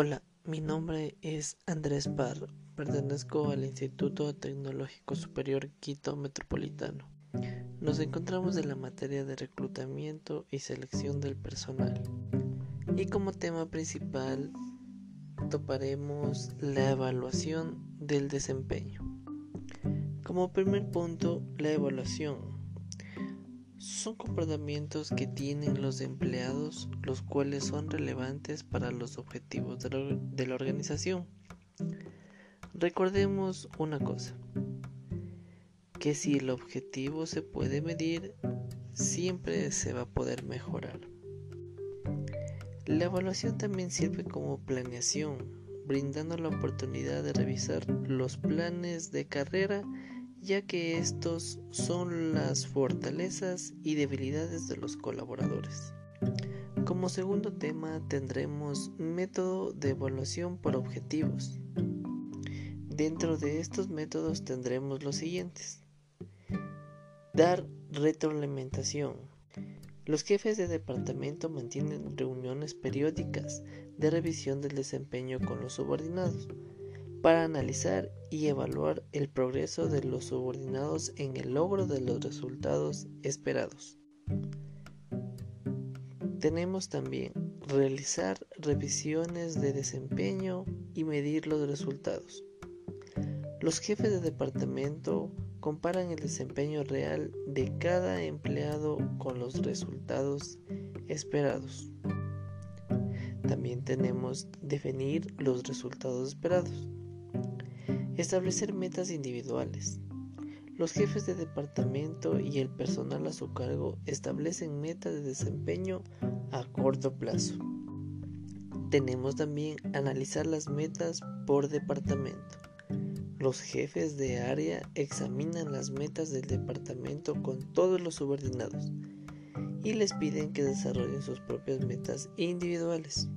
Hola, mi nombre es Andrés Parro, pertenezco al Instituto Tecnológico Superior Quito Metropolitano. Nos encontramos en la materia de reclutamiento y selección del personal. Y como tema principal toparemos la evaluación del desempeño. Como primer punto, la evaluación son comportamientos que tienen los empleados los cuales son relevantes para los objetivos de la, organización. Recordemos una cosa, que si el objetivo se puede medir, siempre se va a poder mejorar. La evaluación también sirve como planeación, brindando la oportunidad de revisar los planes de carrera ya que estos son las fortalezas y debilidades de los colaboradores. Como segundo tema tendremos método de evaluación por objetivos. Dentro de estos métodos tendremos los siguientes. Dar retroalimentación. Los jefes de departamento mantienen reuniones periódicas de revisión del desempeño con los subordinados para analizar y evaluar el progreso de los subordinados en el logro de los resultados esperados. Tenemos también realizar revisiones de desempeño y medir los resultados. Los jefes de departamento comparan el desempeño real de cada empleado con los resultados esperados. También tenemos definir los resultados esperados. Establecer metas individuales. Los jefes de departamento y el personal a su cargo establecen metas de desempeño a corto plazo. Tenemos también analizar las metas por departamento. Los jefes de área examinan las metas del departamento con todos los subordinados y les piden que desarrollen sus propias metas individuales.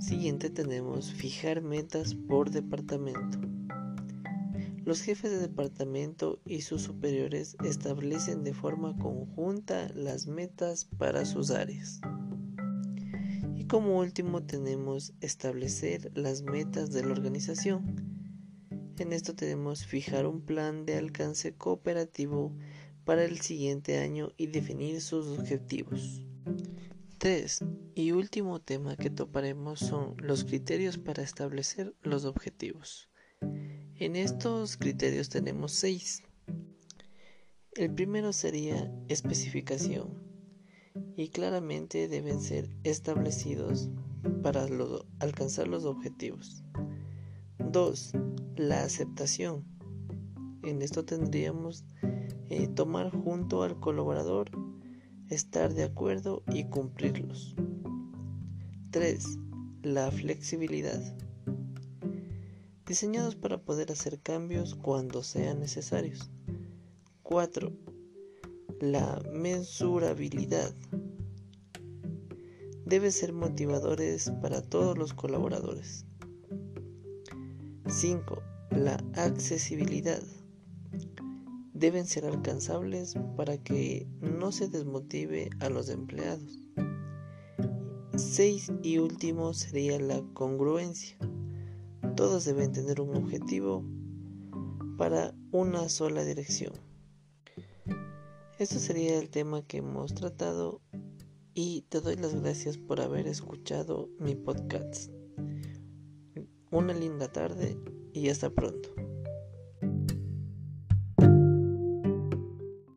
Siguiente tenemos fijar metas por departamento. Los jefes de departamento y sus superiores establecen de forma conjunta las metas para sus áreas. Y como último tenemos establecer las metas de la organización. En esto tenemos fijar un plan de alcance cooperativo para el siguiente año y definir sus objetivos. 3. Y último tema que toparemos son los criterios para establecer los objetivos. En estos criterios tenemos 6. El primero sería especificación y claramente deben ser establecidos para alcanzar los objetivos. 2. La aceptación. En esto tendríamos eh, tomar junto al colaborador estar de acuerdo y cumplirlos. 3. La flexibilidad. Diseñados para poder hacer cambios cuando sean necesarios. 4. La mensurabilidad. Debe ser motivadores para todos los colaboradores. 5. La accesibilidad deben ser alcanzables para que no se desmotive a los empleados. 6 y último sería la congruencia. Todos deben tener un objetivo para una sola dirección. Este sería el tema que hemos tratado y te doy las gracias por haber escuchado mi podcast. Una linda tarde y hasta pronto.